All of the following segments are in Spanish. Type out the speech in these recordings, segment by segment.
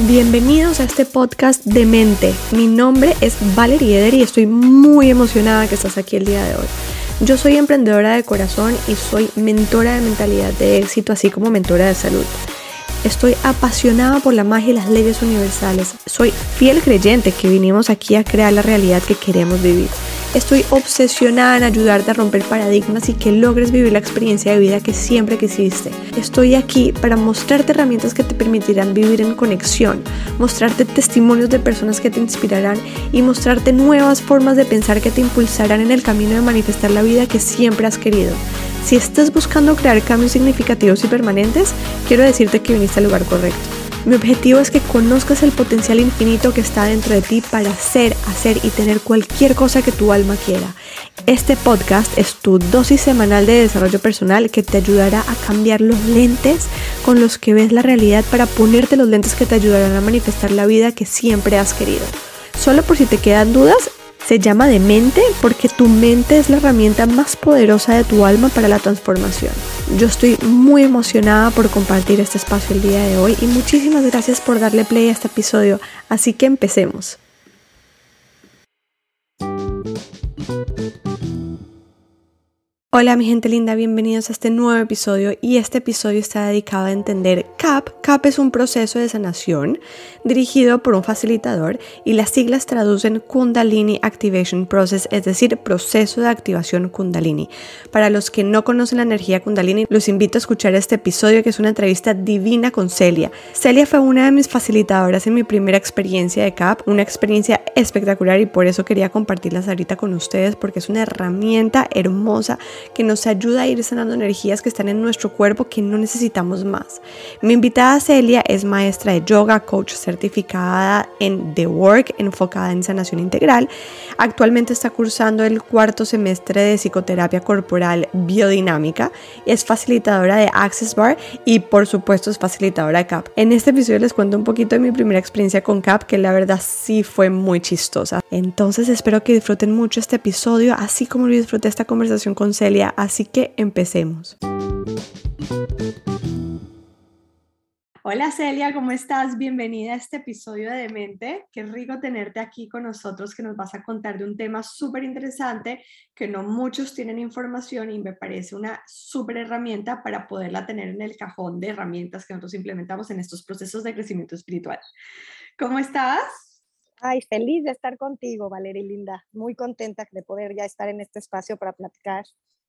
Bienvenidos a este podcast de mente. Mi nombre es Valerie Eder y estoy muy emocionada que estás aquí el día de hoy. Yo soy emprendedora de corazón y soy mentora de mentalidad de éxito, así como mentora de salud. Estoy apasionada por la magia y las leyes universales. Soy fiel creyente que vinimos aquí a crear la realidad que queremos vivir. Estoy obsesionada en ayudarte a romper paradigmas y que logres vivir la experiencia de vida que siempre quisiste. Estoy aquí para mostrarte herramientas que te permitirán vivir en conexión, mostrarte testimonios de personas que te inspirarán y mostrarte nuevas formas de pensar que te impulsarán en el camino de manifestar la vida que siempre has querido. Si estás buscando crear cambios significativos y permanentes, quiero decirte que viniste al lugar correcto. Mi objetivo es que conozcas el potencial infinito que está dentro de ti para ser, hacer y tener cualquier cosa que tu alma quiera. Este podcast es tu dosis semanal de desarrollo personal que te ayudará a cambiar los lentes con los que ves la realidad para ponerte los lentes que te ayudarán a manifestar la vida que siempre has querido. Solo por si te quedan dudas, se llama de mente porque tu mente es la herramienta más poderosa de tu alma para la transformación. Yo estoy muy emocionada por compartir este espacio el día de hoy y muchísimas gracias por darle play a este episodio. Así que empecemos. Hola mi gente linda, bienvenidos a este nuevo episodio y este episodio está dedicado a entender CAP. CAP es un proceso de sanación dirigido por un facilitador y las siglas traducen Kundalini Activation Process, es decir, proceso de activación Kundalini. Para los que no conocen la energía Kundalini, los invito a escuchar este episodio que es una entrevista divina con Celia. Celia fue una de mis facilitadoras en mi primera experiencia de CAP, una experiencia espectacular y por eso quería compartirlas ahorita con ustedes porque es una herramienta hermosa que nos ayuda a ir sanando energías que están en nuestro cuerpo que no necesitamos más. Mi invitada Celia es maestra de yoga, coach certificada en The Work, enfocada en sanación integral. Actualmente está cursando el cuarto semestre de psicoterapia corporal biodinámica. Es facilitadora de Access Bar y por supuesto es facilitadora de CAP. En este episodio les cuento un poquito de mi primera experiencia con CAP, que la verdad sí fue muy chistosa. Entonces espero que disfruten mucho este episodio, así como lo disfruté esta conversación con Celia así que empecemos. Hola Celia, ¿cómo estás? Bienvenida a este episodio de Demente. Qué rico tenerte aquí con nosotros que nos vas a contar de un tema súper interesante que no muchos tienen información y me parece una súper herramienta para poderla tener en el cajón de herramientas que nosotros implementamos en estos procesos de crecimiento espiritual. ¿Cómo estás? Ay, feliz de estar contigo, Valeria Linda. Muy contenta de poder ya estar en este espacio para platicar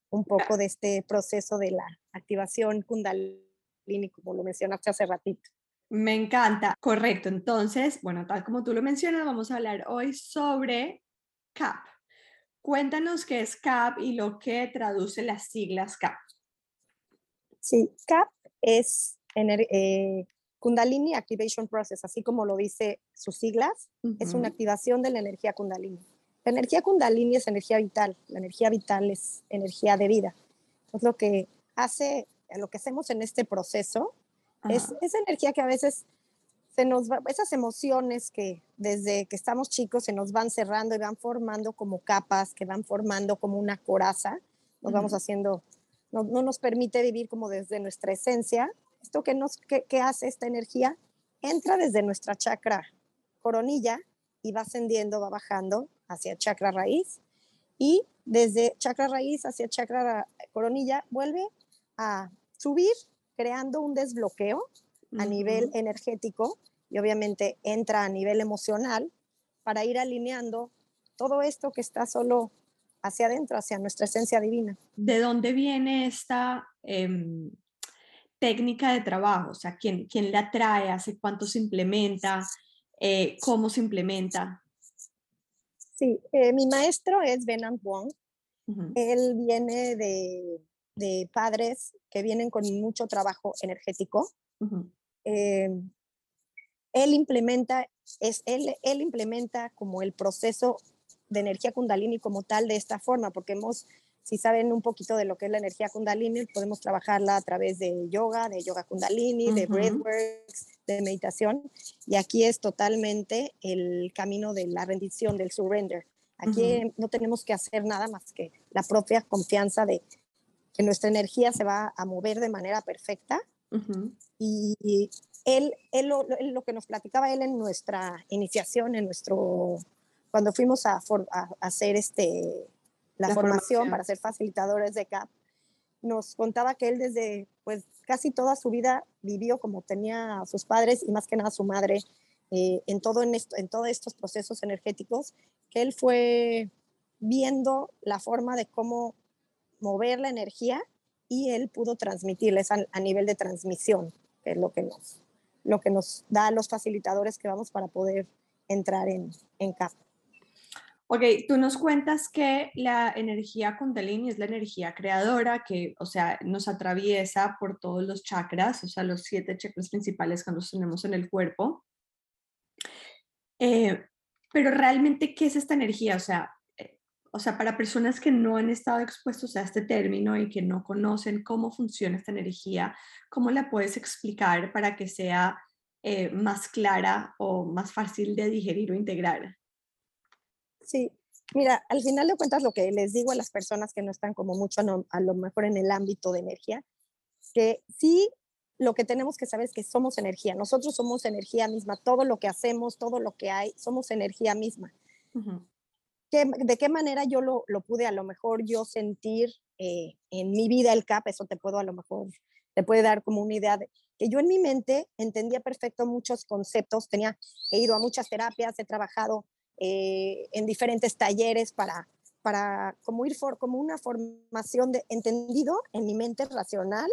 un poco de este proceso de la activación kundalini, como lo mencionaste hace ratito. Me encanta, correcto. Entonces, bueno, tal como tú lo mencionas, vamos a hablar hoy sobre CAP. Cuéntanos qué es CAP y lo que traduce las siglas CAP. Sí, CAP es eh, Kundalini Activation Process, así como lo dice sus siglas, es una activación de la energía Kundalini. La energía kundalini es energía vital, la energía vital es energía de vida. Entonces lo que hace, lo que hacemos en este proceso es esa energía que a veces se nos va, esas emociones que desde que estamos chicos se nos van cerrando y van formando como capas, que van formando como una coraza, nos vamos haciendo, no, no, nos permite vivir como desde nuestra esencia. Esto que, nos, que, que hace esta energía entra desde nuestra chakra coronilla y va ascendiendo, va bajando hacia chakra raíz y desde chakra raíz hacia chakra coronilla vuelve a subir creando un desbloqueo a nivel energético y obviamente entra a nivel emocional para ir alineando todo esto que está solo hacia adentro, hacia nuestra esencia divina. ¿De dónde viene esta em, técnica de trabajo? O sea, ¿quién, quién la trae? ¿Hace cuánto se implementa? Eh, ¿Cómo se implementa? Sí, eh, mi maestro es Benan Wong. Él viene de, de, padres que vienen con mucho trabajo energético. Eh, él implementa, es, él, él implementa como el proceso de energía kundalini como tal de esta forma, porque hemos, si saben un poquito de lo que es la energía kundalini, podemos trabajarla a través de yoga, de yoga kundalini, de breathworks, de meditación. Y aquí es totalmente el camino de la rendición, del surrender. Aquí no tenemos que hacer nada más que la propia confianza de que nuestra energía se va a mover de manera perfecta. Y, él, él, lo, lo, que nos platicaba él en nuestra iniciación, en nuestro, cuando fuimos a, a, hacer este, la, formación, formación, para ser facilitadores de CAP, nos contaba que él desde pues casi toda su vida vivió como tenía a sus padres y más que nada a su madre eh, en, todo en, esto, en todos estos procesos energéticos, que él fue viendo la forma de cómo mover la energía y él pudo transmitirles a, a nivel de transmisión, que es lo que nos, lo que nos da a los facilitadores que vamos para poder entrar en, en CAP. Ok, tú nos cuentas que la energía Kundalini es la energía creadora que, o sea, nos atraviesa por todos los chakras, o sea, los siete chakras principales que nos tenemos en el cuerpo. Eh, pero realmente, ¿qué es esta energía? O sea, eh, o sea, para personas que no han estado expuestos a este término y que no conocen cómo funciona esta energía, ¿cómo la puedes explicar para que sea eh, más clara o más fácil de digerir o integrar? Sí, mira, al final de cuentas lo que les digo a las personas que no están como mucho a lo mejor en el ámbito de energía, que sí lo que tenemos que saber es que somos energía, nosotros somos energía misma, todo lo que hacemos, todo lo que hay, somos energía misma. ¿De qué manera yo lo, lo, pude a lo mejor yo sentir eh, en mi vida el CAP? Eso te puedo a lo mejor, te puede dar como una idea de que yo en mi mente entendía perfecto muchos conceptos, tenía, he ido a muchas terapias, he trabajado eh, en diferentes talleres para, para como ir for, como una formación de entendido en mi mente racional,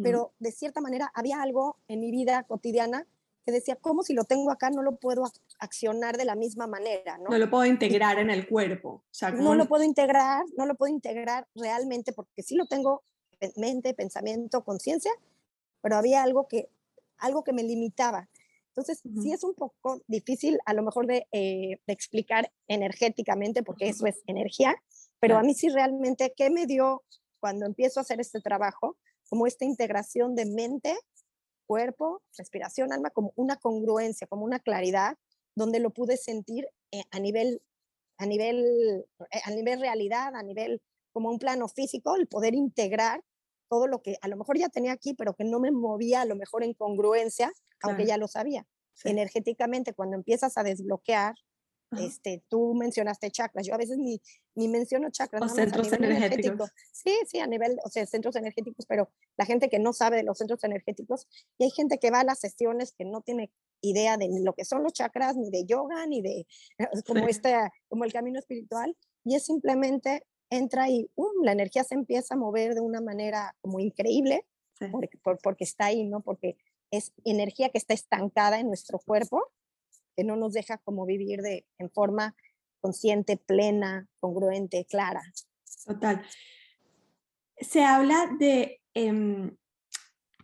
pero de cierta manera había algo en mi vida cotidiana que decía, ¿cómo si lo tengo acá no lo puedo accionar de la misma manera? No, no lo puedo integrar en el cuerpo. O sea, No lo puedo integrar, no lo puedo integrar realmente porque sí lo tengo en mente, pensamiento, conciencia, pero había algo que, algo que me limitaba. Entonces, sí es un poco difícil a lo mejor de, eh, explicar energéticamente, porque eso es energía, pero a mí sí realmente, ¿qué me dio cuando empiezo a hacer este trabajo? Como esta integración de mente, cuerpo, respiración, alma, como una congruencia, como una claridad, donde lo pude sentir eh, a nivel, a nivel, eh, a nivel realidad, a nivel como un plano físico, el poder integrar todo lo que a lo mejor ya tenía aquí, pero que no me movía a lo mejor en congruencia, aunque ya lo sabía. Energéticamente, cuando empiezas a desbloquear, este, tú mencionaste chakras, yo a veces ni, ni menciono chakras. O centros energéticos. Sí, sí, a nivel, o sea, centros energéticos, pero la gente que no sabe de los centros energéticos, y hay gente que va a las sesiones que no tiene idea de lo que son los chakras, ni de yoga, ni de como, este, como el camino espiritual, y es simplemente entra y um, la energía se empieza a mover de una manera como increíble, porque, porque está ahí, ¿no? Porque es energía que está estancada en nuestro cuerpo, que no nos deja como vivir de, en forma consciente, plena, congruente, clara. Total. Se habla de, em,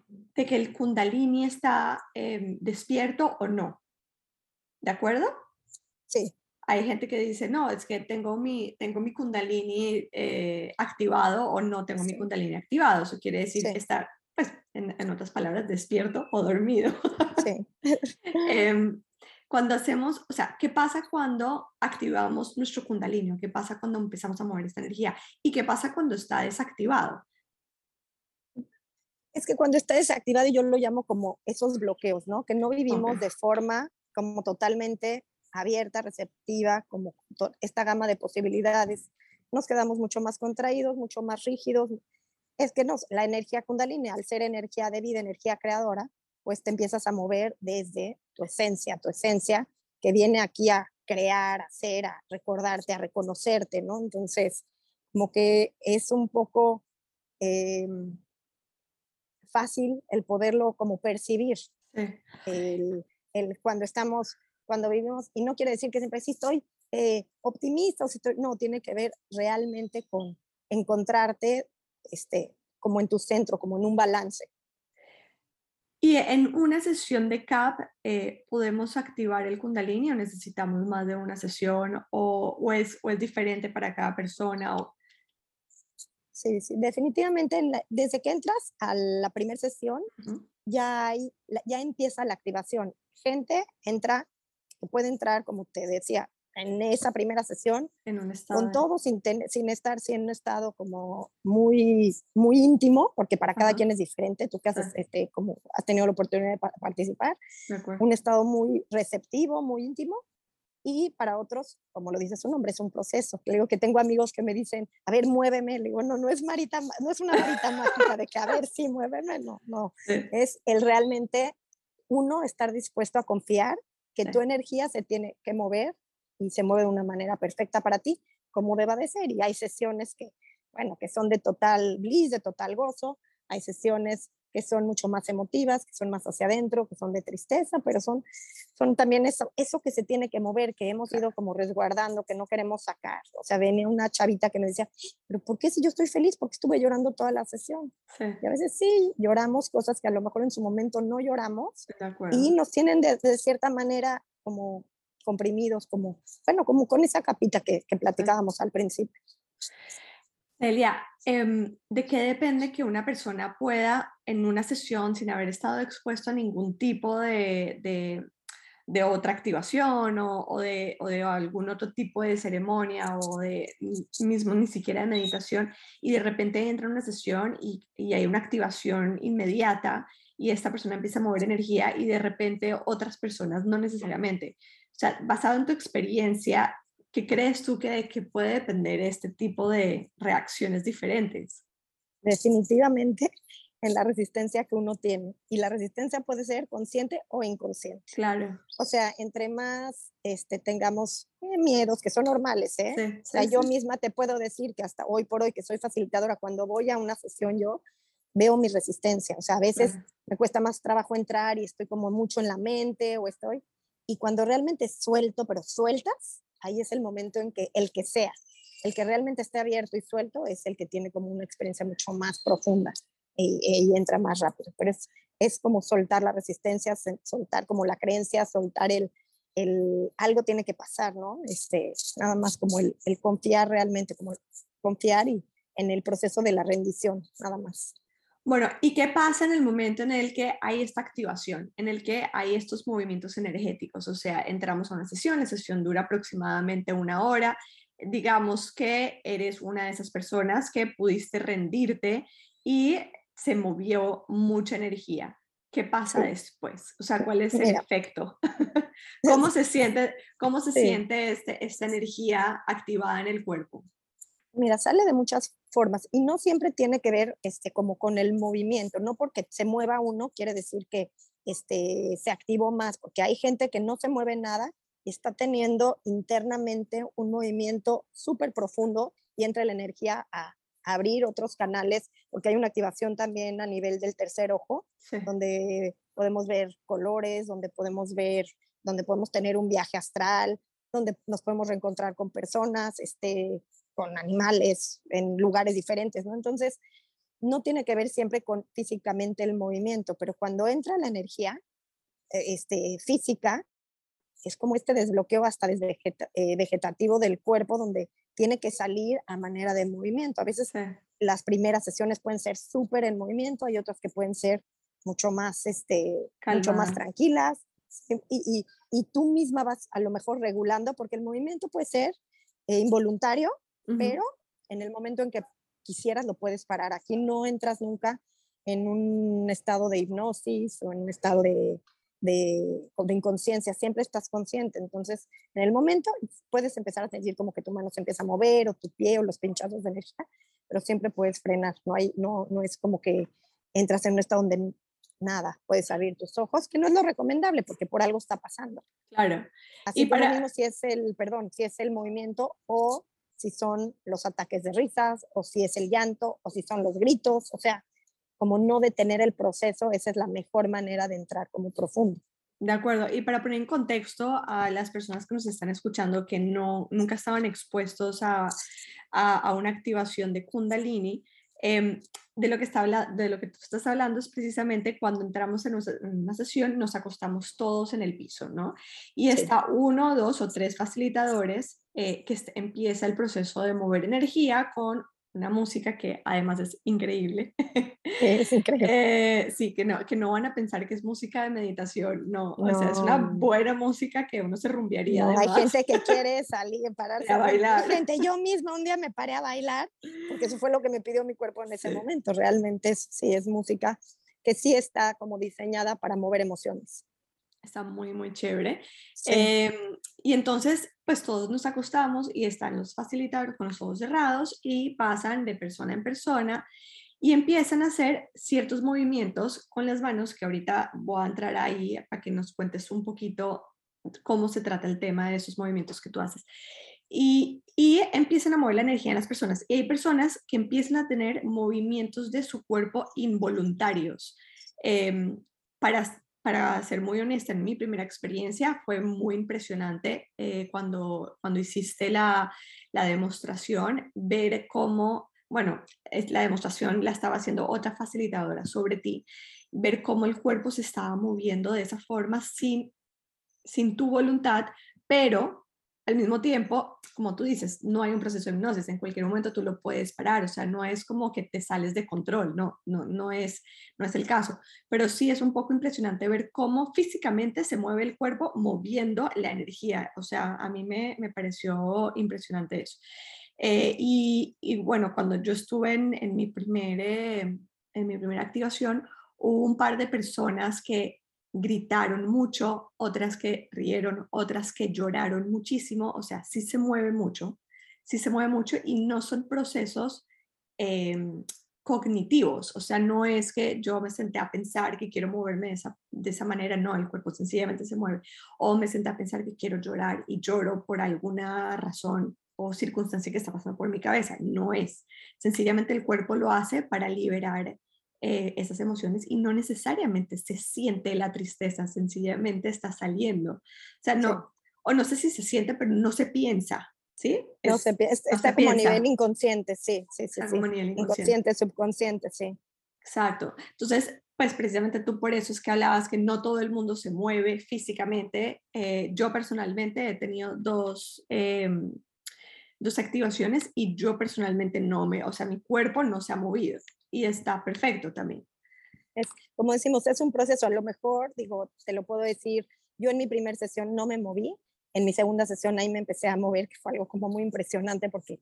de que el kundalini está em, despierto o no. ¿De acuerdo? Sí hay gente que dice, no, es que tengo mi, tengo mi kundalini eh, activado o no tengo mi kundalini activado. Eso quiere decir estar, pues, en, otras palabras, despierto o dormido. Sí. Em, cuando hacemos, o sea, ¿qué pasa cuando activamos nuestro kundalini? ¿Qué pasa cuando empezamos a mover esta energía? ¿Y qué pasa cuando está desactivado? Es que cuando está desactivado, yo lo llamo como esos bloqueos, ¿no? Que no vivimos de forma como totalmente abierta, receptiva, como esta gama de posibilidades, nos quedamos mucho más contraídos, mucho más rígidos. Es que nos, la energía kundalini, al ser energía de vida, energía creadora, pues te empiezas a mover desde tu esencia, tu esencia que viene aquí a crear, a hacer, a recordarte, a reconocerte, ¿no? Entonces, como que es un poco em, fácil el poderlo como percibir. El, el, cuando estamos cuando vivimos, y no quiere decir que siempre sí estoy eh, optimista, o si estoy, no, tiene que ver realmente con encontrarte este, como en tu centro, como en un balance. Y en una sesión de CAP, eh, ¿podemos activar el Kundalini o necesitamos más de una sesión o, o, es, o es, diferente para cada persona? O... Sí, sí, definitivamente desde que entras a la primera sesión, ya, hay, ya empieza la activación. Gente entra puede entrar, como te decía, en esa primera sesión, en un estado con todo sin, sin estar en un estado como muy, muy íntimo, porque para cada quien es diferente, tú que has, este, como has tenido la oportunidad de participar, un estado muy receptivo, muy íntimo, y para otros, como lo dice su nombre, es un proceso. Le digo que tengo amigos que me dicen, a ver, muéveme. Le digo, no, no es, marita, no es una marita mágica de que, a ver, sí, muéveme. No, no. Es el realmente uno estar dispuesto a confiar que tu energía se tiene que mover y se mueve de una manera perfecta para ti, como deba de ser. Y hay sesiones que, bueno, que son de total bliss, de total gozo. Hay sesiones que son mucho más emotivas, que son más hacia adentro, que son de tristeza, pero son, son también eso, eso que se tiene que mover, que hemos ido como resguardando, que no queremos sacar. O sea, venía una chavita que me decía, pero ¿por qué si yo estoy feliz? Porque estuve llorando toda la sesión. Y a veces sí, lloramos cosas que a lo mejor en su momento no lloramos y nos tienen de, cierta manera como comprimidos, como, bueno, como con esa capita que, que platicábamos al principio. Celia, em, ¿de qué depende que una persona pueda en una sesión, sin haber estado expuesto a ningún tipo de, de, otra activación o, de, o, de, algún otro tipo de ceremonia o de mismo ni siquiera de meditación, y de repente entra en una sesión y, y hay una activación inmediata y esta persona empieza a mover energía y de repente otras personas no necesariamente? O sea, basado en tu experiencia, ¿qué crees tú que, que puede depender este tipo de reacciones diferentes? Definitivamente en la resistencia que uno tiene. Y la resistencia puede ser consciente o inconsciente. Claro. O sea, entre más este, tengamos eh, miedos, que son normales, ¿eh? o sea, yo misma te puedo decir que hasta hoy por hoy, que soy facilitadora, cuando voy a una sesión yo veo mi resistencia. O sea, a veces me cuesta más trabajo entrar y estoy como mucho en la mente o estoy. Y cuando realmente suelto, pero sueltas, ahí es el momento en que el que sea, el que realmente esté abierto y suelto es el que tiene como una experiencia mucho más profunda y, entra más rápido. Pero es, es como soltar la resistencia, soltar como la creencia, soltar el, el algo tiene que pasar, ¿no? Este, nada más como el, el confiar realmente, como confiar y en el proceso de la rendición, nada más. Bueno, ¿y qué pasa en el momento en el que hay esta activación, en el que hay estos movimientos energéticos? O sea, entramos a una sesión, la sesión dura aproximadamente una hora, digamos que eres una de esas personas que pudiste rendirte y se movió mucha energía. ¿Qué pasa después? O sea, ¿cuál es el efecto? ¿Cómo se siente, cómo se siente este, esta energía activada en el cuerpo? Mira, sale de muchas formas y no siempre tiene que ver este, como con el movimiento, no porque se mueva uno quiere decir que este, se activó más, porque hay gente que no se mueve nada y está teniendo internamente un movimiento súper profundo y entra la energía a, abrir otros canales, porque hay una activación también a nivel del tercer ojo, donde podemos ver colores, donde podemos ver, donde podemos tener un viaje astral, donde nos podemos reencontrar con personas, este, con animales en lugares diferentes, ¿no? Entonces, no tiene que ver siempre con físicamente el movimiento, pero cuando entra la energía eh, este, física, es como este desbloqueo hasta desde eh, vegetativo del cuerpo, donde tiene que salir a manera de movimiento. A veces las primeras sesiones pueden ser súper en movimiento, hay otras que pueden ser mucho más, este, mucho más tranquilas. Y, y, tú misma vas a lo mejor regulando, porque el movimiento puede ser eh, involuntario pero en el momento en que quisieras lo puedes parar. Aquí no entras nunca en un estado de hipnosis o en un estado de, de, de, inconsciencia, siempre estás consciente. Entonces, en el momento puedes empezar a sentir como que tu mano se empieza a mover o tu pie o los pinchazos de energía, pero siempre puedes frenar. No, hay, no, no es como que entras en un estado donde nada, puedes abrir tus ojos, que no es lo recomendable porque por algo está pasando. Claro. Así y para... mismo si es el, perdón, si es el movimiento o si son los ataques de risas o si es el llanto o si son los gritos, o sea, como no detener el proceso, esa es la mejor manera de entrar como profundo. De acuerdo, y para poner en contexto a las personas que nos están escuchando que no, nunca estaban expuestos a, a, una activación de Kundalini, em, de, lo que está, de lo que tú estás hablando es precisamente cuando entramos en una sesión, nos acostamos todos en el piso, ¿no? Y está uno, dos o tres facilitadores eh, que empieza el proceso de mover energía con una música que además es increíble. Es increíble. Eh, sí, que no, que no van a pensar que es música de meditación, no, o sea, es una buena música que uno se rumbearía. No, hay gente que quiere salir, pararse a bailar. Gente, yo misma un día me paré a bailar, porque eso fue lo que me pidió mi cuerpo en ese momento. Realmente sí es música que sí está como diseñada para mover emociones. Está muy, muy chévere. Em, y entonces, pues todos nos acostamos y están los facilitadores con los ojos cerrados y pasan de persona en persona y empiezan a hacer ciertos movimientos con las manos, que ahorita voy a entrar ahí para que nos cuentes un poquito cómo se trata el tema de esos movimientos que tú haces. Y, y, empiezan a mover la energía en las personas. Y hay personas que empiezan a tener movimientos de su cuerpo involuntarios. Em, para, para ser muy honesta, en mi primera experiencia fue muy impresionante eh, cuando, cuando hiciste la, la demostración, ver cómo, bueno, la demostración la estaba haciendo otra facilitadora sobre ti, ver cómo el cuerpo se estaba moviendo de esa forma sin, sin tu voluntad, pero al mismo tiempo, como tú dices, no hay un proceso de hipnosis, en cualquier momento tú lo puedes parar, o sea, no es como que te sales de control, no, no, no, es, no es el caso, pero sí es un poco impresionante ver cómo físicamente se mueve el cuerpo moviendo la energía, o sea, a mí me, me pareció impresionante eso. Eh, y, y, bueno, cuando yo estuve en, mi, primer, eh, en mi primera activación, hubo un par de personas que gritaron mucho, otras que rieron, otras que lloraron muchísimo, o sea, sí se mueve mucho, sí se mueve mucho y no son procesos em, cognitivos, o sea, no es que yo me senté a pensar que quiero moverme de esa, de esa manera, no, el cuerpo sencillamente se mueve, o me senté a pensar que quiero llorar y lloro por alguna razón o circunstancia que está pasando por mi cabeza, no es, sencillamente el cuerpo lo hace para liberar eh, esas emociones y no necesariamente se siente la tristeza, sencillamente está saliendo. O sea, no, o no sé si se siente, pero no se piensa, ¿sí? no se, está como a nivel inconsciente, sí, sí, sí. sí. inconsciente, subconsciente, sí. Exacto. Entonces, pues precisamente tú por eso es que hablabas que no todo el mundo se mueve físicamente. Eh, yo personalmente he tenido dos, em, dos activaciones y yo personalmente no me, o sea, mi cuerpo no se ha movido y está perfecto también. Es, como decimos, es un proceso, a lo mejor, digo, te lo puedo decir, yo en mi primera sesión no me moví, en mi segunda sesión ahí me empecé a mover, que fue algo como muy impresionante porque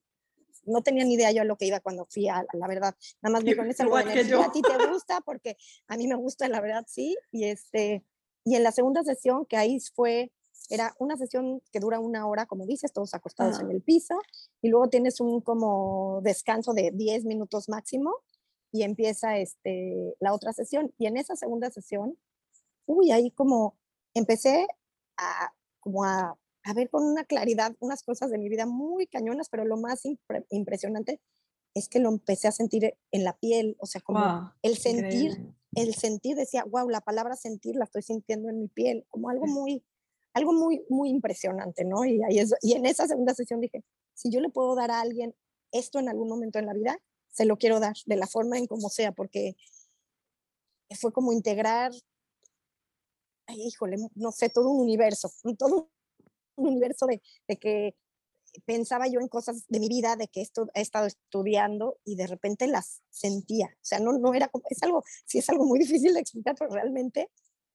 no tenía ni idea yo lo que iba cuando fui a, la verdad, nada más me con energía, a ti te gusta porque a mí me gusta, la verdad, sí, y este, y en la segunda sesión, que ahí fue, era una sesión que dura una hora, como dices, todos acostados en el piso, y luego tienes un como descanso de 10 minutos máximo, y empieza este, la otra sesión. Y en esa segunda sesión, uy, ahí como empecé a, como a, a ver con una claridad unas cosas de mi vida muy cañonas, pero lo más impresionante es que lo empecé a sentir en la piel, o sea, como el sentir, el sentir, decía, wow, la palabra sentir la estoy sintiendo en mi piel, como algo muy, algo muy, muy impresionante, ¿no? Y, ahí es, y en esa segunda sesión dije, si yo le puedo dar a alguien esto en algún momento en la vida, se lo quiero dar, de la forma en como sea, porque fue como integrar, híjole, no sé, todo un universo, todo un universo de, que pensaba yo en cosas de mi vida, de que esto he estado estudiando y de repente las sentía. O sea, no, no era como, es algo, sí es algo muy difícil de explicar, pero realmente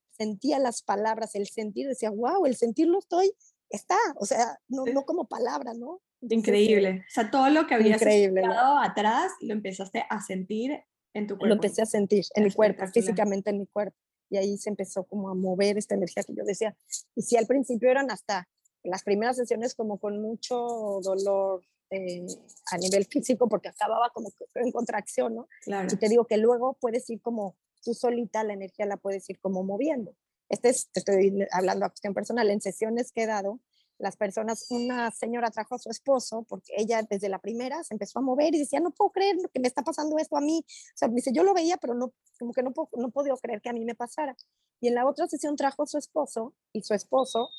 sentía las palabras, el sentir, decía, wow, el sentirlo estoy, está, o sea, no, no como palabra, ¿no? Increíble. O sea, todo lo que habías estudiado atrás lo empezaste a sentir en tu cuerpo. Lo empecé a sentir en mi cuerpo, físicamente en mi cuerpo. Y ahí se empezó como a mover esta energía que yo decía. Y si al principio eran hasta las primeras sesiones como con mucho dolor eh, a nivel físico porque acababa como en contracción, ¿no? Claro. Y te digo que luego puedes ir como tú solita, la energía la puedes ir como moviendo. Este es, te estoy hablando a cuestión personal, en sesiones que he dado, las personas, una señora trajo a su esposo porque ella desde la primera se empezó a mover y decía, no puedo creer que me está pasando esto a mí. O sea, dice, yo lo veía, pero no, como que no, no podía creer que a mí me pasara. Y en la otra sesión trajo a su esposo y su esposo,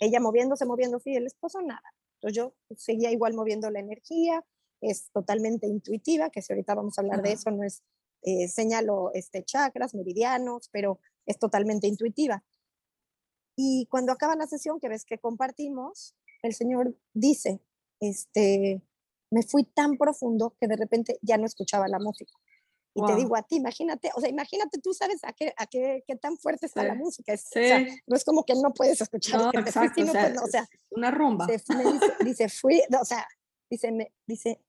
ella moviéndose, moviéndose y el esposo nada. Entonces yo seguía igual moviendo la energía, es totalmente intuitiva, que si ahorita vamos a hablar de eso, no es, eh, señalo este, chakras, meridianos, pero es totalmente intuitiva. Y cuando acaba la sesión, que ves que compartimos, el Señor dice, este, me fui tan profundo que de repente ya no escuchaba la música. Y te digo a ti, imagínate, o sea, imagínate, tú sabes a qué, a qué, qué tan fuerte está la música. Es, o sea, no es como que no puedes escuchar. No, exacto, o, sea, o, sea, una rumba. dice, dice, fui, o sea, dice, me, dice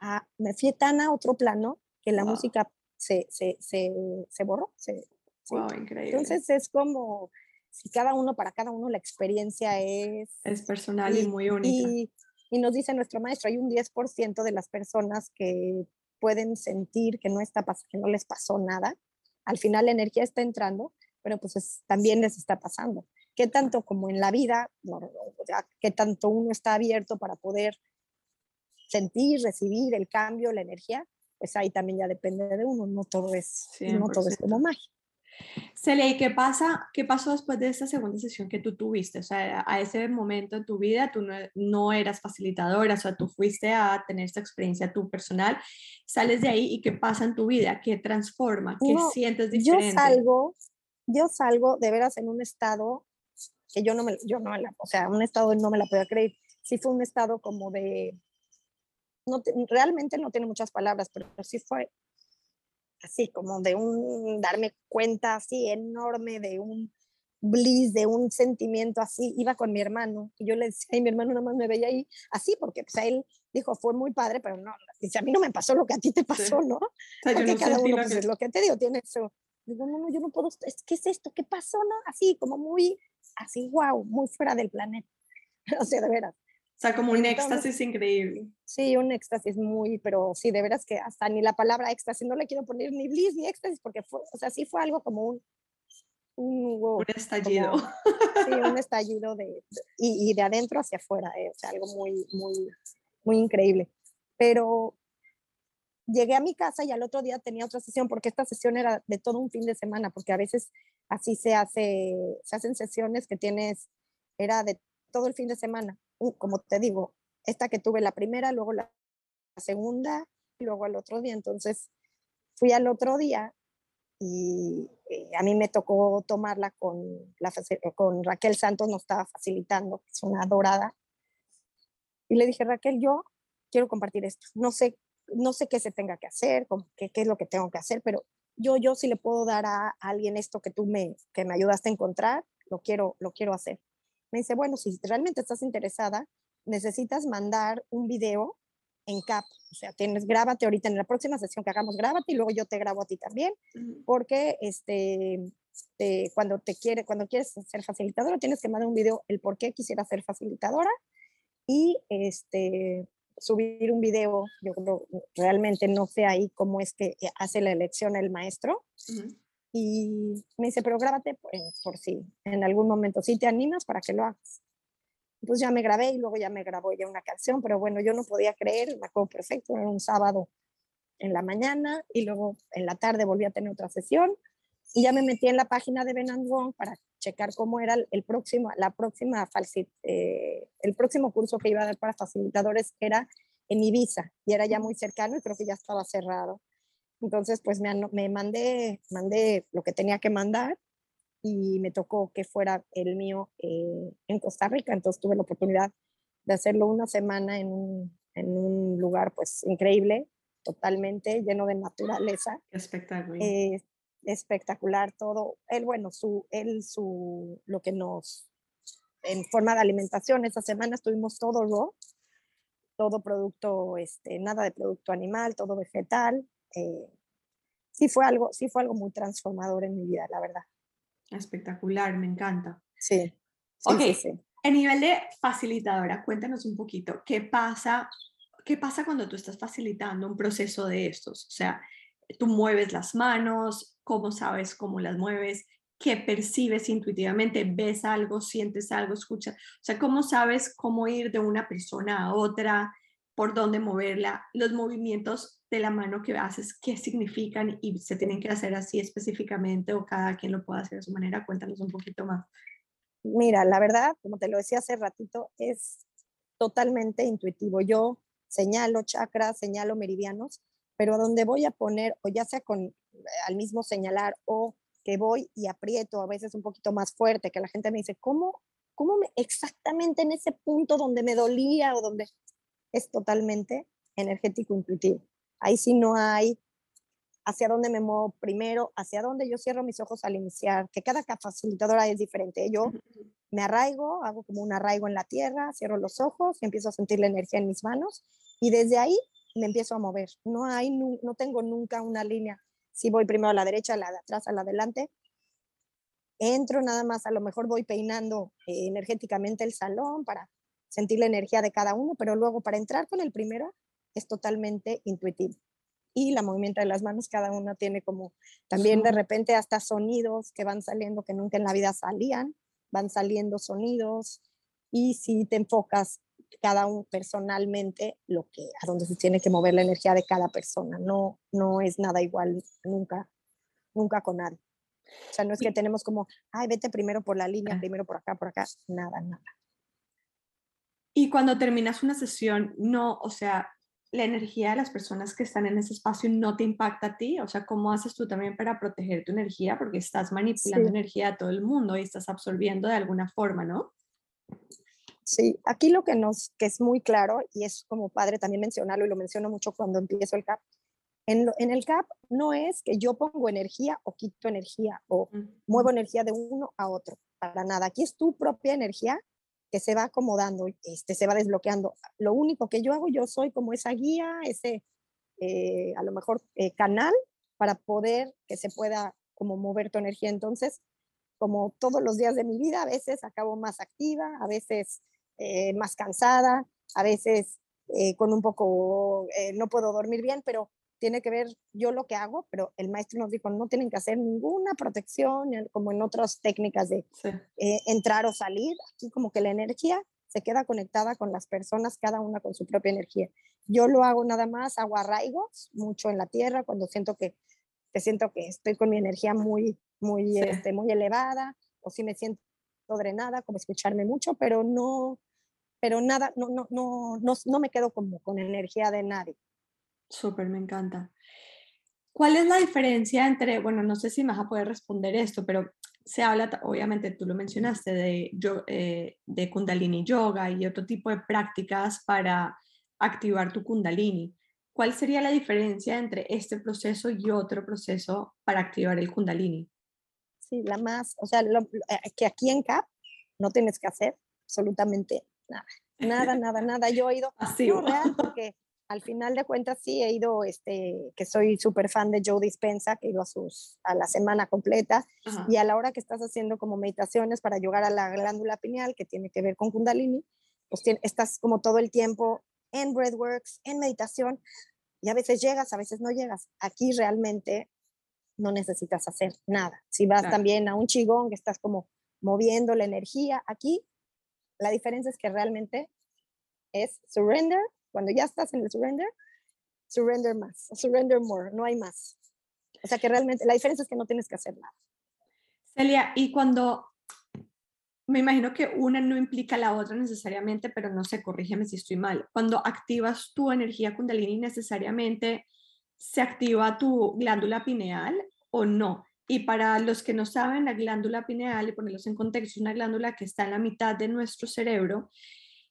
ah, me fui tan a otro plano que la música se, se, se, se borró. Se, wow, increíble. Entonces es como, si cada uno, para cada uno la experiencia es... Es personal y, muy única. Y, y nos dice nuestro maestro, hay un 10% de las personas que pueden sentir que no, está, que no les pasó nada. Al final la energía está entrando, pero pues también les está pasando. ¿Qué tanto como en la vida, qué tanto uno está abierto para poder sentir, recibir el cambio, la energía? Pues ahí también ya depende de uno, no todo es, no todo es como magia. Celia, ¿y qué pasa? ¿Qué pasó después de esta segunda sesión que tú tuviste? O sea, a ese momento en tu vida tú no, eras facilitadora, o sea, tú fuiste a tener esta experiencia tú personal, sales de ahí y ¿qué pasa en tu vida? ¿Qué transforma? ¿Qué sientes diferente? Yo salgo, yo salgo de veras en un estado que yo no me, yo no o sea, un estado no me la podía creer. Sí fue un estado como de, no realmente no tiene muchas palabras, pero sí fue así como de un darme cuenta así enorme de un bliss, de un sentimiento así. Iba con mi hermano y yo le decía, y mi hermano nada más me veía ahí así, porque pues a él dijo, fue muy padre, pero no, dice, a mí no me pasó lo que a ti te pasó, ¿no? porque cada uno, pues, es lo que te digo, tiene eso. Digo, no, no, yo no puedo, ¿qué es esto? ¿Qué pasó? ¿No? Así, como muy, así, wow, muy fuera del planeta. o sea, de veras. O sea, como un éxtasis increíble. Sí, un éxtasis muy, pero sí, de veras que hasta ni la palabra éxtasis, no le quiero poner ni bliss ni éxtasis, porque fue, o sea, sí fue algo como un... Un, estallido. sí, un estallido de, y, y, de adentro hacia afuera, eh, o sea, algo muy, muy, muy increíble. Pero llegué a mi casa y al otro día tenía otra sesión, porque esta sesión era de todo un fin de semana, porque a veces así se hace, se hacen sesiones que tienes, era de todo el fin de semana como te digo, esta que tuve la primera, luego la segunda, luego al otro día. Entonces fui al otro día y eh, a mí me tocó tomarla con, la, con Raquel Santos, nos estaba facilitando, es una dorada. Y le dije, Raquel, yo quiero compartir esto. No sé, no sé qué se tenga que hacer, qué, qué es lo que tengo que hacer, pero yo, yo sí le puedo dar a, a alguien esto que tú me, que me ayudaste a encontrar, lo quiero, lo quiero hacer me dice, bueno, si realmente estás interesada, necesitas mandar un video en CAP, o sea, tienes, grábate ahorita en la próxima sesión que hagamos, grábate y luego yo te grabo a ti también, porque este, cuando te quiere, cuando quieres ser facilitadora, tienes que mandar un video el por qué quisiera ser facilitadora y este, subir un video, yo creo, realmente no sé ahí cómo es que hace la elección el maestro, y me dice, pero grábate por, si en algún momento, si te animas para que lo hagas. Entonces ya me grabé y luego ya me grabó ya una canción, pero bueno, yo no podía creer, me acuerdo perfecto, era un sábado en la mañana y luego en la tarde volví a tener otra sesión y ya me metí en la página de Ben Wong para checar cómo era el próximo, la próxima eh, el próximo curso que iba a dar para facilitadores era en Ibiza y era ya muy cercano y creo que ya estaba cerrado. Entonces, pues me, me mandé, mandé lo que tenía que mandar y me tocó que fuera el mío eh, en Costa Rica. Entonces tuve la oportunidad de hacerlo una semana en un, en un lugar pues increíble, totalmente lleno de naturaleza. Espectacular. Eh, espectacular todo. Él, bueno, su, él, su, lo que nos, en forma de alimentación, esa semana estuvimos todo raw, todo producto, este, nada de producto animal, todo vegetal, eh, sí, fue algo, sí fue algo muy transformador en mi vida, la verdad. Espectacular, me encanta. Sí. ok, sí, a nivel de facilitadora, cuéntanos un poquito, ¿qué pasa, ¿qué pasa cuando tú estás facilitando un proceso de estos? O sea, tú mueves las manos, ¿cómo sabes cómo las mueves? ¿Qué percibes intuitivamente? ¿Ves algo? ¿Sientes algo? ¿Escuchas? O sea, ¿cómo sabes cómo ir de una persona a otra? ¿Por dónde moverla? Los movimientos de la mano que haces, qué significan y se tienen que hacer así específicamente o cada quien lo puede hacer de su manera. Cuéntanos un poquito más. Mira, la verdad, como te lo decía hace ratito, es totalmente intuitivo. Yo señalo chakras, señalo meridianos, pero donde voy a poner, o ya sea con al mismo señalar o que voy y aprieto a veces un poquito más fuerte, que la gente me dice, ¿cómo, cómo me, exactamente en ese punto donde me dolía o donde es totalmente energético intuitivo. Ahí sí no hay hacia dónde me muevo primero, hacia dónde yo cierro mis ojos al iniciar, que cada facilitadora es diferente. Yo me arraigo, hago como un arraigo en la tierra, cierro los ojos y empiezo a sentir la energía en mis manos y desde ahí me empiezo a mover. No hay, no tengo nunca una línea. Si voy primero a la derecha, a la de atrás, a la adelante, entro nada más, a lo mejor voy peinando eh, energéticamente el salón para sentir la energía de cada uno, pero luego para entrar con el primero es totalmente intuitivo. Y la movimiento de las manos, cada una tiene como también de repente hasta sonidos que van saliendo que nunca en la vida salían, van saliendo sonidos y si te enfocas cada uno personalmente lo que a dónde se tiene que mover la energía de cada persona, no no es nada igual nunca nunca con nadie. O sea, no es que tenemos como, ay, vete primero por la línea, ah. primero por acá, por acá, nada, nada. Y cuando terminas una sesión, no, o sea, la energía de las personas que están en ese espacio no te impacta a ti, o sea, ¿cómo haces tú también para proteger tu energía? Porque estás manipulando energía a todo el mundo y estás absorbiendo de alguna forma, ¿no? Sí, aquí lo que nos, que es muy claro, y es como padre también mencionarlo, y lo menciono mucho cuando empiezo el CAP, en, en el CAP no es que yo pongo energía o quito energía o muevo energía de uno a otro, para nada. Aquí es tu propia energía que se va acomodando, este, se va desbloqueando. Lo único que yo hago, yo soy como esa guía, ese eh, a lo mejor eh, canal para poder que se pueda como mover tu energía. Entonces, como todos los días de mi vida, a veces acabo más activa, a veces eh, más cansada, a veces con un poco, no puedo dormir bien, pero tiene que ver yo lo que hago, pero el maestro nos dijo, no tienen que hacer ninguna protección, como en otras técnicas de eh, entrar o salir. Aquí como que la energía se queda conectada con las personas, cada una con su propia energía. Yo lo hago nada más, hago arraigos mucho en la tierra, cuando siento que, te siento que estoy con mi energía muy, muy, este, muy elevada, o si me siento drenada, como escucharme mucho, pero no, pero nada, no, no, no, no, no me quedo como con energía de nadie. Súper, me encanta. ¿Cuál es la diferencia entre, bueno, no sé si me vas a poder responder esto, pero se habla, obviamente tú lo mencionaste, de, eh, de kundalini yoga y otro tipo de prácticas para activar tu kundalini. ¿Cuál sería la diferencia entre este proceso y otro proceso para activar el kundalini? Sí, la más, o sea, eh, que aquí en CAP no tienes que hacer absolutamente nada, nada, nada, nada. Yo he ido, Así, real, porque al final de cuentas sí he ido, este, que soy súper fan de Joe Dispensa, que he ido a, sus, a la semana completa, y a la hora que estás haciendo como meditaciones para llegar a la glándula pineal, que tiene que ver con Kundalini, pues estás como todo el tiempo en breathworks, en meditación, y a veces llegas, a veces no llegas. Aquí realmente no necesitas hacer nada. Si vas también a un chigón, que estás como moviendo la energía, aquí la diferencia es que realmente es surrender cuando ya estás en el surrender, surrender más, surrender more, no hay más. O sea que realmente la diferencia es que no tienes que hacer nada. Celia, y cuando me imagino que una no implica la otra necesariamente, pero no sé, corrígeme si estoy mal. Cuando activas tu energía kundalini, necesariamente se activa tu glándula pineal o no. Y para los que no saben, la glándula pineal, y ponerlos en contexto, es una glándula que está en la mitad de nuestro cerebro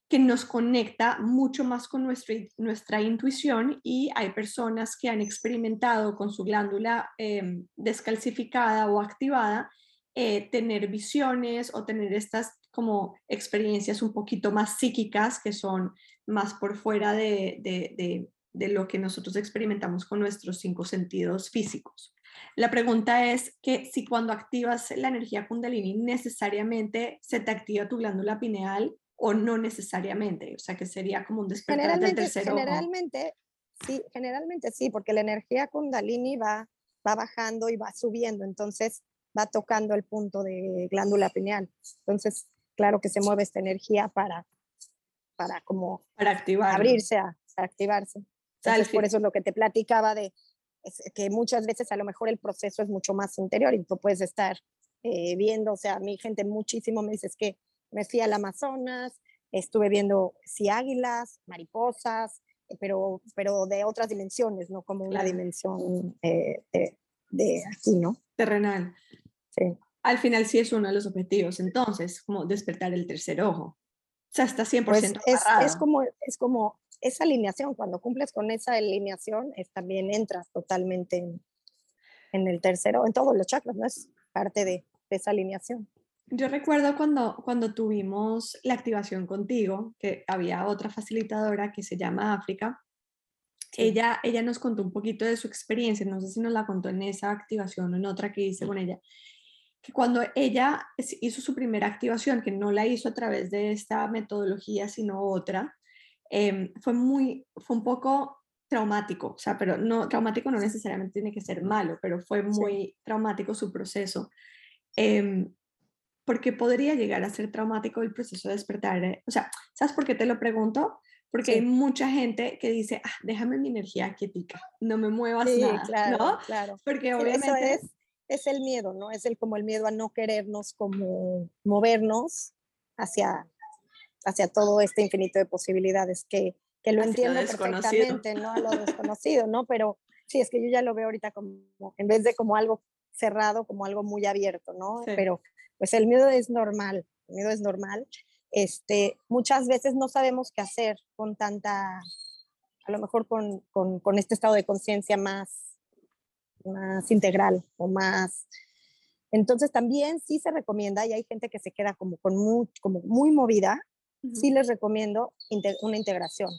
que nos conecta mucho más con nuestra, nuestra intuición y hay personas que han experimentado con su glándula em, descalcificada o activada eh, tener visiones o tener estas como experiencias un poquito más psíquicas que son más por fuera de, de, de lo que nosotros experimentamos con nuestros cinco sentidos físicos. La pregunta es que si cuando activas la energía kundalini necesariamente se te activa tu glándula pineal o no necesariamente, o sea que sería como un despertar del tercer Generalmente, sí, generalmente sí, porque la energía kundalini va, va bajando y va subiendo, entonces va tocando el punto de glándula pineal. Entonces, claro que se mueve esta energía para, para como para activar. abrirse, a, activarse. Entonces, por eso es lo que te platicaba de que muchas veces a lo mejor el proceso es mucho más interior y tú puedes estar eh, viendo, o sea, mi gente muchísimo me dice que me fui al Amazonas, estuve viendo sí águilas, mariposas, eh, pero, pero de otras dimensiones, no como una dimensión eh, de, aquí, ¿no? Terrenal. Sí. Al final sí es uno de los objetivos, entonces, como despertar el tercer ojo. O sea, está 100% pues es, es, como, es como esa alineación, cuando cumples con esa alineación, es, también entras totalmente en, en, el tercero, en todos los chakras, ¿no? Es parte de, de esa alineación. Yo recuerdo cuando, cuando tuvimos la activación contigo, que había otra facilitadora que se llama África, ella, ella nos contó un poquito de su experiencia, no sé si nos la contó en esa activación o en otra que hice con ella, que cuando ella hizo su primera activación, que no la hizo a través de esta metodología, sino otra, em, fue muy, fue un poco traumático, o sea, pero no, traumático no necesariamente tiene que ser malo, pero fue muy traumático su proceso, eh, porque podría llegar a ser traumático el proceso de despertar. Eh, o sea, ¿sabes por qué te lo pregunto? Porque hay mucha gente que dice, ah, déjame mi energía quietica, no me muevas sí, nada, claro, ¿no? Claro. Porque obviamente... Eso es, es el miedo, ¿no? Es el, como el miedo a no querernos como movernos hacia, hacia todo este infinito de posibilidades que, que lo entiendo perfectamente, ¿no? A lo desconocido, ¿no? Pero sí, es que yo ya lo veo ahorita como, en vez de como algo cerrado, como algo muy abierto, ¿no? Sí. Pero pues el miedo es normal, el miedo es normal este, muchas veces no sabemos qué hacer con tanta, a lo mejor con, con, con este estado de conciencia más, más integral o más... Entonces también sí se recomienda, y hay gente que se queda como, con muy, como muy movida, uh -huh. sí les recomiendo una integración.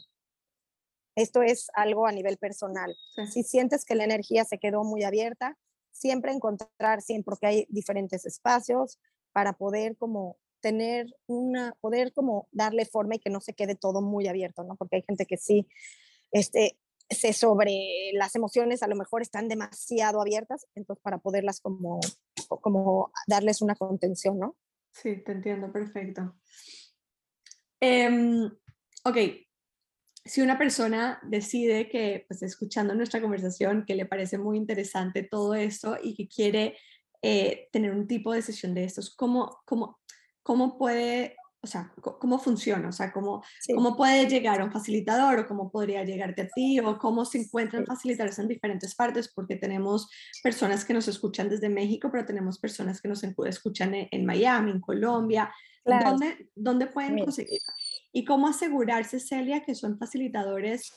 Esto es algo a nivel personal. Sí. Si sientes que la energía se quedó muy abierta, siempre encontrar, siempre, porque hay diferentes espacios para poder como tener una, poder como darle forma y que no se quede todo muy abierto, ¿no? Porque hay gente que sí, este, se sobre las emociones a lo mejor están demasiado abiertas, entonces para poderlas como, como darles una contención, ¿no? Sí, te entiendo, perfecto. Um, ok, si una persona decide que, pues escuchando nuestra conversación, que le parece muy interesante todo esto y que quiere eh, tener un tipo de sesión de estos, ¿cómo, cómo, cómo puede, o sea, cómo funciona, o sea, cómo, sí. cómo puede llegar a un facilitador o cómo podría llegarte a ti o cómo se encuentran facilitadores en diferentes partes, porque tenemos personas que nos escuchan desde México, pero tenemos personas que nos escuchan en, en Miami, en Colombia. Claro. ¿Dónde, ¿Dónde pueden conseguir? Y cómo asegurarse, Celia, que son facilitadores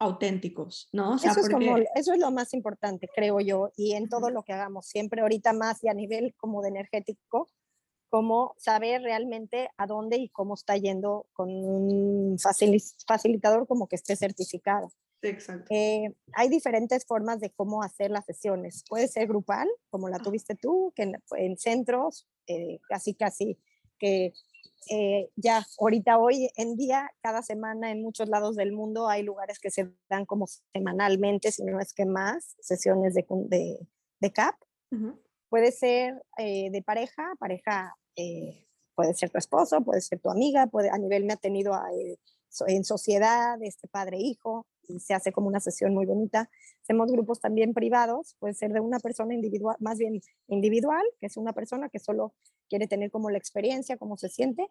auténticos, ¿no? O sea, eso, es porque... como, eso es lo más importante, creo yo, y en todo lo que hagamos, siempre ahorita más y a nivel como de energético, cómo saber realmente a dónde y cómo está yendo con un facilitador como que esté certificado. Exacto. Eh, hay diferentes formas de cómo hacer las sesiones. Puede ser grupal, como la tuviste tú, que en, en centros, eh, casi casi que eh, ya ahorita hoy en día, cada semana en muchos lados del mundo hay lugares que se dan como semanalmente, si no es que más, sesiones de, de, de CAP. Uh -huh. Puede ser eh, de pareja, pareja eh, puede ser tu esposo, puede ser tu amiga, puede, a nivel me ha tenido a, eh, en sociedad, este padre-hijo, se hace como una sesión muy bonita. Hacemos grupos también privados, puede ser de una persona individual, más bien individual, que es una persona que solo quiere tener como la experiencia, cómo se siente,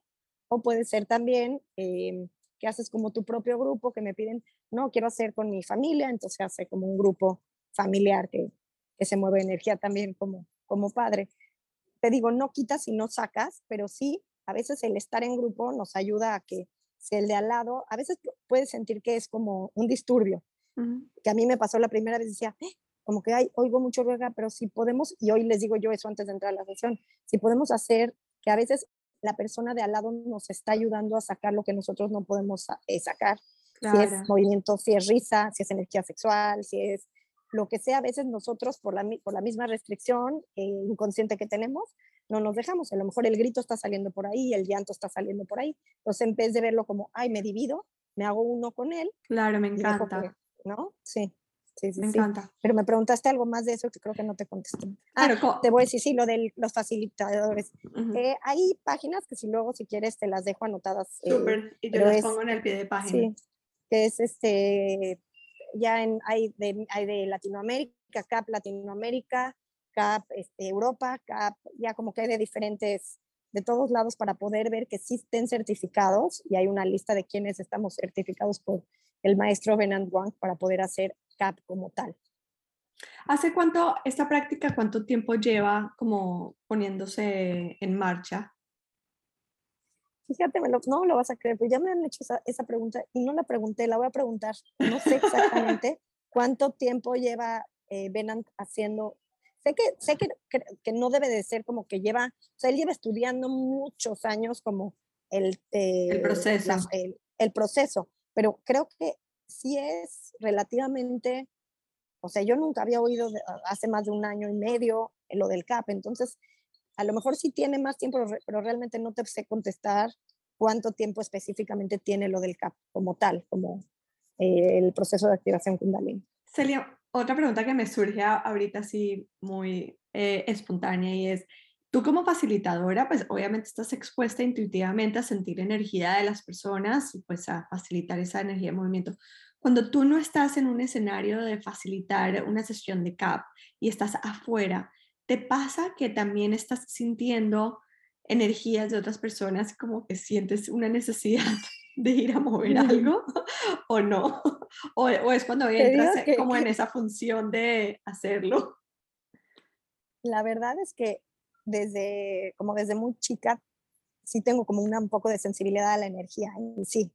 o puede ser también eh, que haces como tu propio grupo, que me piden, no, quiero hacer con mi familia, entonces hace como un grupo familiar que, que se mueve energía también como, como padre te digo, no quitas y no sacas, pero sí, a veces el estar en grupo nos ayuda a que si el de al lado, a veces puedes sentir que es como un disturbio, uh -huh. que a mí me pasó la primera vez, decía, eh, como que hay, oigo mucho ruega, pero si podemos, y hoy les digo yo eso antes de entrar a la sesión, si podemos hacer que a veces la persona de al lado nos está ayudando a sacar lo que nosotros no podemos eh, sacar, claro. si es movimiento, si es risa, si es energía sexual, si es lo que sea, a veces nosotros por la, por la misma restricción eh, inconsciente que tenemos, no nos dejamos. A lo mejor el grito está saliendo por ahí, el llanto está saliendo por ahí. Entonces, en vez de verlo como, ay, me divido, me hago uno con él. Claro, me encanta. Que, ¿No? Sí. Sí, sí, me sí. encanta. Pero me preguntaste algo más de eso que creo que no te contesté. Claro, ah, te voy a decir, sí, lo de los facilitadores. Uh -huh. eh, hay páginas que si luego, si quieres, te las dejo anotadas. Súper, eh, y yo las es, pongo en el pie de página. Sí, que es este, ya en, hay, de, hay de Latinoamérica, CAP Latinoamérica, CAP este, Europa, CAP, ya como que hay de diferentes, de todos lados para poder ver que sí estén certificados y hay una lista de quienes estamos certificados por el maestro Benant Wang para poder hacer CAP como tal. ¿Hace cuánto esta práctica, cuánto tiempo lleva como poniéndose en marcha? fíjate, no lo vas a creer, pero ya me han hecho esa, esa, pregunta y no la pregunté, la voy a preguntar. No sé exactamente cuánto tiempo lleva eh, Benant haciendo. Sé, que, sé que, que, no debe de ser como que lleva, o sea, él lleva estudiando muchos años como el, el proceso. el, el proceso, pero creo que sí es relativamente, o sea, yo nunca había oído hace más de un año y medio lo del CAP, entonces a lo mejor sí tiene más tiempo, pero realmente no te sé contestar cuánto tiempo específicamente tiene lo del CAP como tal, como eh, el proceso de activación Kundalini. Celia, otra pregunta que me surge ahorita así muy eh, espontánea y es, tú como facilitadora, pues obviamente estás expuesta intuitivamente a sentir energía de las personas y pues a facilitar esa energía de movimiento. Cuando tú no estás en un escenario de facilitar una sesión de CAP y estás afuera, ¿te pasa que también estás sintiendo energías de otras personas como que sientes una necesidad de ir a mover algo o no? ¿O, es cuando entras como en esa función de hacerlo? La verdad es que desde, como desde muy chica, sí tengo como una, un poco de sensibilidad a la energía en sí.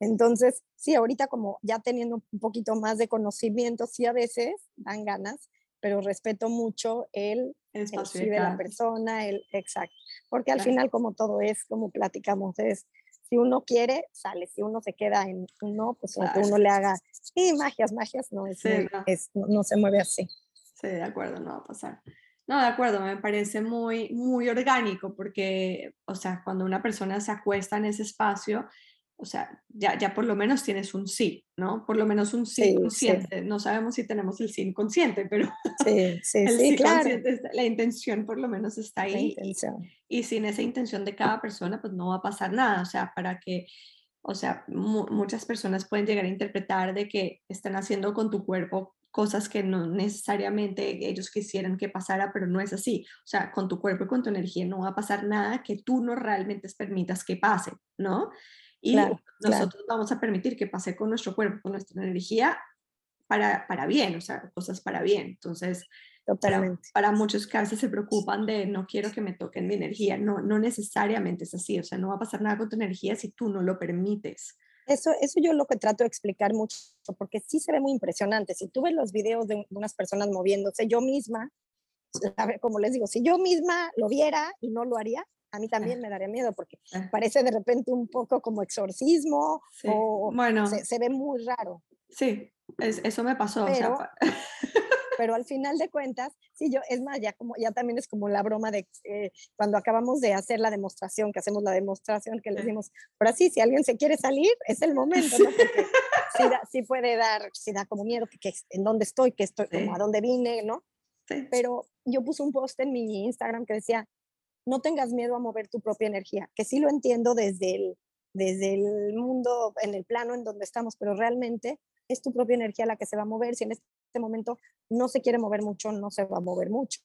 Entonces, sí, ahorita como ya teniendo un poquito más de conocimiento, sí a veces dan ganas, pero respeto mucho el, el espacio de, la persona, el exacto, porque al final como todo es, como platicamos, es si uno quiere, sale, si uno se queda en uno, pues que uno le haga, sí, magias, magias, no, es, es no, se mueve así. Sí, de acuerdo, no va a pasar. No, de acuerdo, me parece muy, muy orgánico porque, o sea, cuando una persona se acuesta en ese espacio, o sea, ya, ya por lo menos tienes un sí, ¿no? Por lo menos un sí, consciente. No sabemos si tenemos el sí inconsciente, pero sí, sí, el sí, claro. la intención por lo menos está ahí. Y, sin esa intención de cada persona, pues no va a pasar nada. O sea, para que, o sea, muchas personas pueden llegar a interpretar de que están haciendo con tu cuerpo cosas que no necesariamente ellos quisieran que pasara, pero no es así. O sea, con tu cuerpo y con tu energía no va a pasar nada que tú no realmente permitas que pase, ¿no? Y nosotros vamos a permitir que pase con nuestro cuerpo, con nuestra energía, para, para bien, o sea, cosas para bien. Entonces. Para, para, muchos que a veces se preocupan de no quiero que me toquen mi energía, no, no necesariamente es así, o sea, no va a pasar nada con tu energía si tú no lo permites. Eso, eso yo lo que trato de explicar mucho, porque sí se ve muy impresionante. Si tú ves los videos de unas personas moviéndose, yo misma, como les digo, si yo misma lo viera y no lo haría, a mí también me daría miedo porque parece de repente un poco como exorcismo o bueno, se, ve muy raro. Sí, eso me pasó. Pero, pero, al final de cuentas, sí, yo, es más, ya, como, ya también es como la broma de eh, cuando acabamos de hacer la demostración, que hacemos la demostración, que le decimos, ahora sí, si alguien se quiere salir, es el momento, ¿no? Porque sí, puede dar, sí da como miedo, que, en dónde estoy, que estoy, como a dónde vine, ¿no? Pero yo puse un post en mi Instagram que decía, no tengas miedo a mover tu propia energía, que sí lo entiendo desde el, desde el mundo, en el plano en donde estamos, pero realmente es tu propia energía la que se va a mover. Si en este momento no se quiere mover mucho, no se va a mover mucho.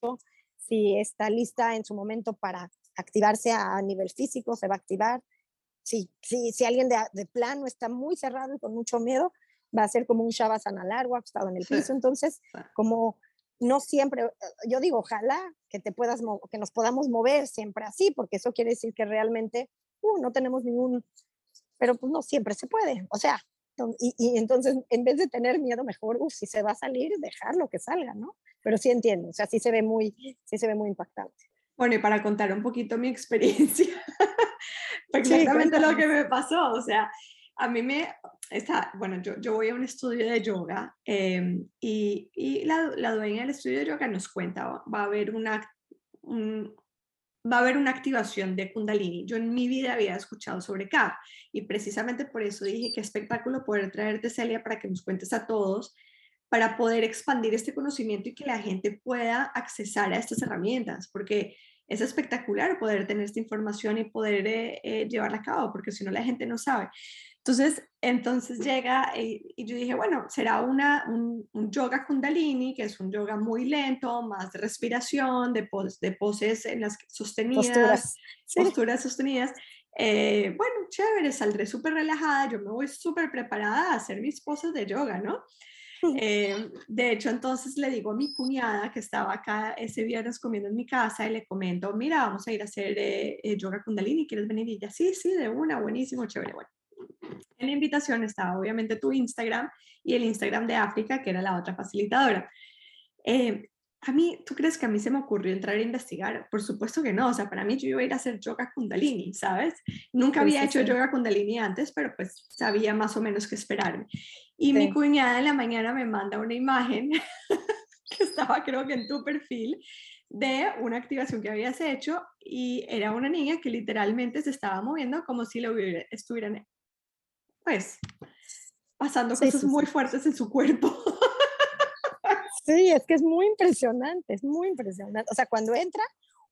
Si está lista en su momento para activarse a nivel físico, se va a activar. Si, si, si alguien de, de plano está muy cerrado y con mucho miedo, va a ser como un shavasana largo, acostado en el piso. Entonces, como no siempre, eh, yo digo, ojalá que te puedas, que nos podamos mover siempre así, porque eso quiere decir que realmente uh, no tenemos ningún, pero pues no siempre se puede, o sea, y, entonces en vez de tener miedo, mejor, uh, si se va a salir, dejarlo que salga, ¿no? Pero sí entiendo, o sea, sí se ve muy, sí se ve muy impactante. Bueno, y para contar un poquito mi experiencia, exactamente lo que me pasó, o sea, a mí me, está, bueno, yo, voy a un estudio de yoga em, y, la, dueña del estudio de yoga nos cuenta, va, a haber una, va a haber una activación de Kundalini. Yo en mi vida había escuchado sobre K y precisamente por eso dije qué espectáculo poder traerte, Celia, para que nos cuentes a todos, para poder expandir este conocimiento y que la gente pueda accesar a estas herramientas, porque es espectacular poder tener esta información y poder eh, eh, llevarla a cabo, porque si no la gente no sabe. Entonces, entonces llega y, yo dije, bueno, será una, un, yoga kundalini, que es un yoga muy lento, más de respiración, de, de poses en las sostenidas, posturas, posturas sostenidas. Eh, bueno, chévere, saldré súper relajada, yo me voy súper preparada a hacer mis poses de yoga, ¿no? Eh, de hecho, entonces le digo a mi cuñada que estaba acá ese viernes comiendo en mi casa y le comento, mira, vamos a ir a hacer eh, eh, yoga kundalini, ¿quieres venir? Y ella, sí, sí, de una, buenísimo, chévere, bueno. En la invitación estaba obviamente tu Instagram y el Instagram de África, que era la otra facilitadora. Eh, a mí, ¿tú crees que a mí se me ocurrió entrar a investigar? Por supuesto que no, o sea, para mí yo iba a ir a hacer yoga kundalini, ¿sabes? Nunca había hecho yoga kundalini antes, pero pues sabía más o menos qué esperarme. Y mi cuñada en la mañana me manda una imagen que estaba creo que en tu perfil de una activación que habías hecho y era una niña que literalmente se estaba moviendo como si lo hubiera, estuvieran, pues, pasando cosas muy fuertes en su cuerpo. Sí, es que es muy impresionante, es muy impresionante. O sea, cuando entra,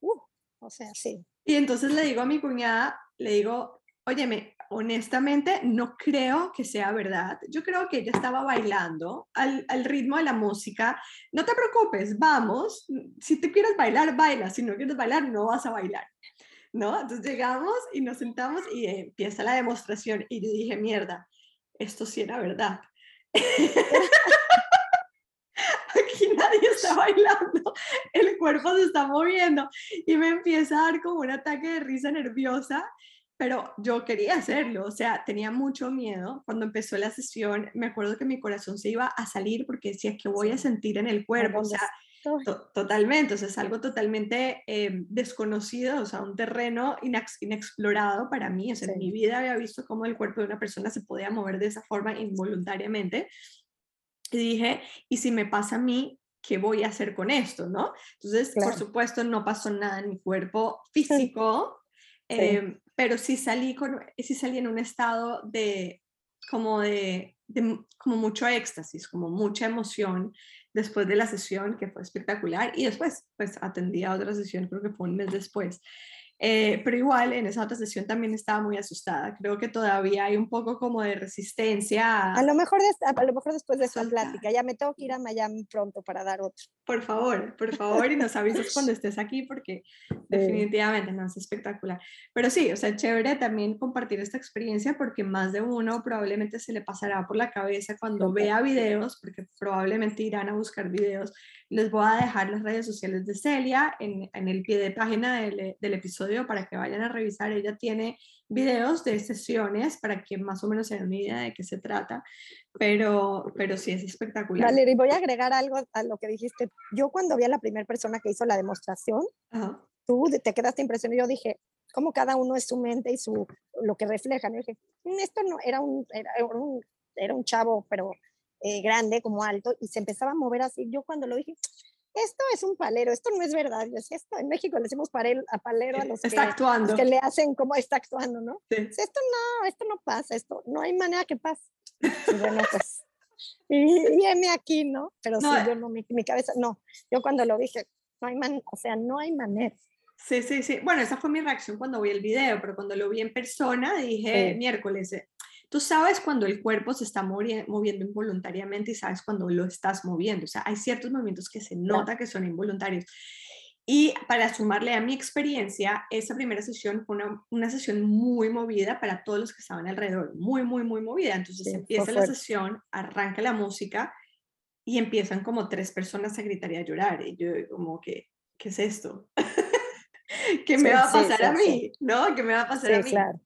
uh, o sea, sí. Y entonces le digo a mi cuñada, le digo, óyeme, honestamente no creo que sea verdad. Yo creo que ella estaba bailando al, al, ritmo de la música. No te preocupes, vamos. Si te quieres bailar, baila. Si no quieres bailar, no vas a bailar. ¿No? Entonces llegamos y nos sentamos y empieza la demostración. Y yo dije, mierda, esto sí era verdad. Aquí nadie está bailando, el cuerpo se está moviendo y me empieza a dar como un ataque de risa nerviosa, pero yo quería hacerlo, o sea, tenía mucho miedo. Cuando empezó la sesión, me acuerdo que mi corazón se iba a salir porque decía que voy a sentir en el cuerpo, o sea, totalmente, o sea, es algo totalmente em, desconocido, o sea, un terreno inexplorado para mí, o sea, en mi vida había visto cómo el cuerpo de una persona se podía mover de esa forma involuntariamente y dije, ¿y si me pasa a mí, qué voy a hacer con esto? ¿no? Entonces, por supuesto, no pasó nada en mi cuerpo físico, em, pero sí salí, con, sí salí en un estado de como de, de, como mucho éxtasis, como mucha emoción después de la sesión, que fue espectacular, y después, pues, atendí a otra sesión, creo que fue un mes después. Eh, pero igual en esa otra sesión también estaba muy asustada. Creo que todavía hay un poco como de resistencia. A, lo, mejor a lo mejor después de esa plática, ya me tengo que ir a Miami pronto para dar otro. Por favor, por favor, y nos avisas cuando estés aquí porque definitivamente no es espectacular. Pero sí, o sea, chévere también compartir esta experiencia porque más de uno probablemente se le pasará por la cabeza cuando vea videos, porque probablemente irán a buscar videos. Les voy a dejar las redes sociales de Celia en, en el pie de página del, del episodio para que vayan a revisar. Ella tiene videos de sesiones para que más o menos se den una idea de qué se trata, pero, pero sí es espectacular. Valeria, y voy a agregar algo a lo que dijiste. Yo cuando vi a la primera persona que hizo la demostración, tú te quedaste impresionado. Yo dije, ¿cómo cada uno es su mente y su, lo que refleja? Yo dije, mm, esto no, era un, era un, era un chavo, pero eh, grande, como alto, y se empezaba a mover así. Yo cuando lo dije, esto es un palero, esto no es verdad. esto, en México le decimos a palero a los que, actuando. que le hacen como está actuando, ¿no? Esto no, esto no pasa, esto no hay manera que pase. Y bueno, pues, y, y aquí, ¿no? Pero sí, yo no, mi, mi, cabeza, no. Yo cuando lo dije, no hay man, o sea, no hay manera. Sí, sí, sí. Bueno, esa fue mi reacción cuando vi el video, pero cuando lo vi en persona dije, miércoles, eh, Tú sabes cuando el cuerpo se está moviendo involuntariamente y sabes cuando lo estás moviendo. O sea, hay ciertos movimientos que se nota que son involuntarios. Y para sumarle a mi experiencia, esa primera sesión fue una, una, sesión muy movida para todos los que estaban alrededor, muy, muy, muy movida. Entonces empieza la sesión, arranca la música y empiezan como tres personas a gritar y a llorar. Y yo como que, ¿qué es esto? ¿Qué me va a pasar a mí? ¿No? ¿Qué me va a pasar a mí? Claro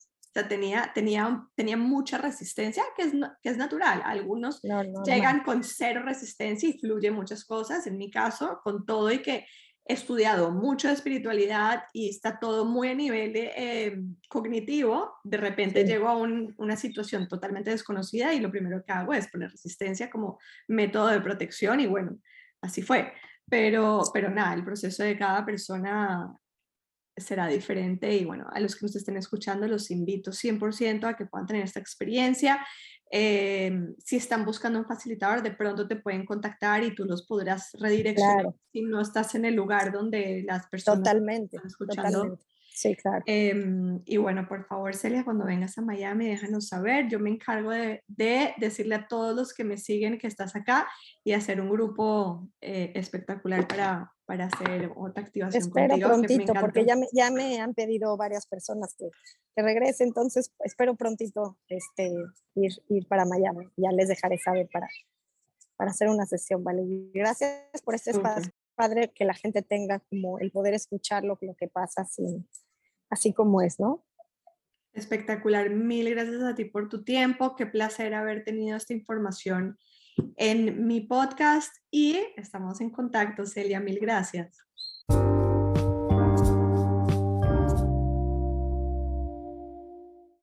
tenía, tenía, tenía mucha resistencia, que es, que es natural. Algunos llegan con cero resistencia y fluyen muchas cosas. En mi caso, con todo y que he estudiado mucho de espiritualidad y está todo muy a nivel de, eh, cognitivo, de repente llego a una situación totalmente desconocida y lo primero que hago es poner resistencia como método de protección y bueno, así fue. Pero, pero nada, el proceso de cada persona será diferente y bueno, a los que nos estén escuchando los invito 100% a que puedan tener esta experiencia. Eh, si están buscando un facilitador, de pronto te pueden contactar y tú los podrás redireccionar si no estás en el lugar donde las personas totalmente, están escuchando. Sí, claro. Em, y bueno, por favor, Celia, cuando vengas a Miami, déjanos saber. Yo me encargo de, de decirle a todos los que me siguen que estás acá y hacer un grupo eh, espectacular para, para hacer otra activación espero prontito, porque ya me, ya me han pedido varias personas que, que regrese, entonces espero prontito este, ir, ir para Miami. Ya les dejaré saber para, para hacer una sesión, ¿vale? Gracias por este espacio, padre, que la gente tenga como el poder escuchar lo, lo que pasa así, así como es, ¿no? Espectacular. Mil gracias a ti por tu tiempo. Qué placer haber tenido esta información en mi podcast y estamos en contacto, Celia. Mil gracias.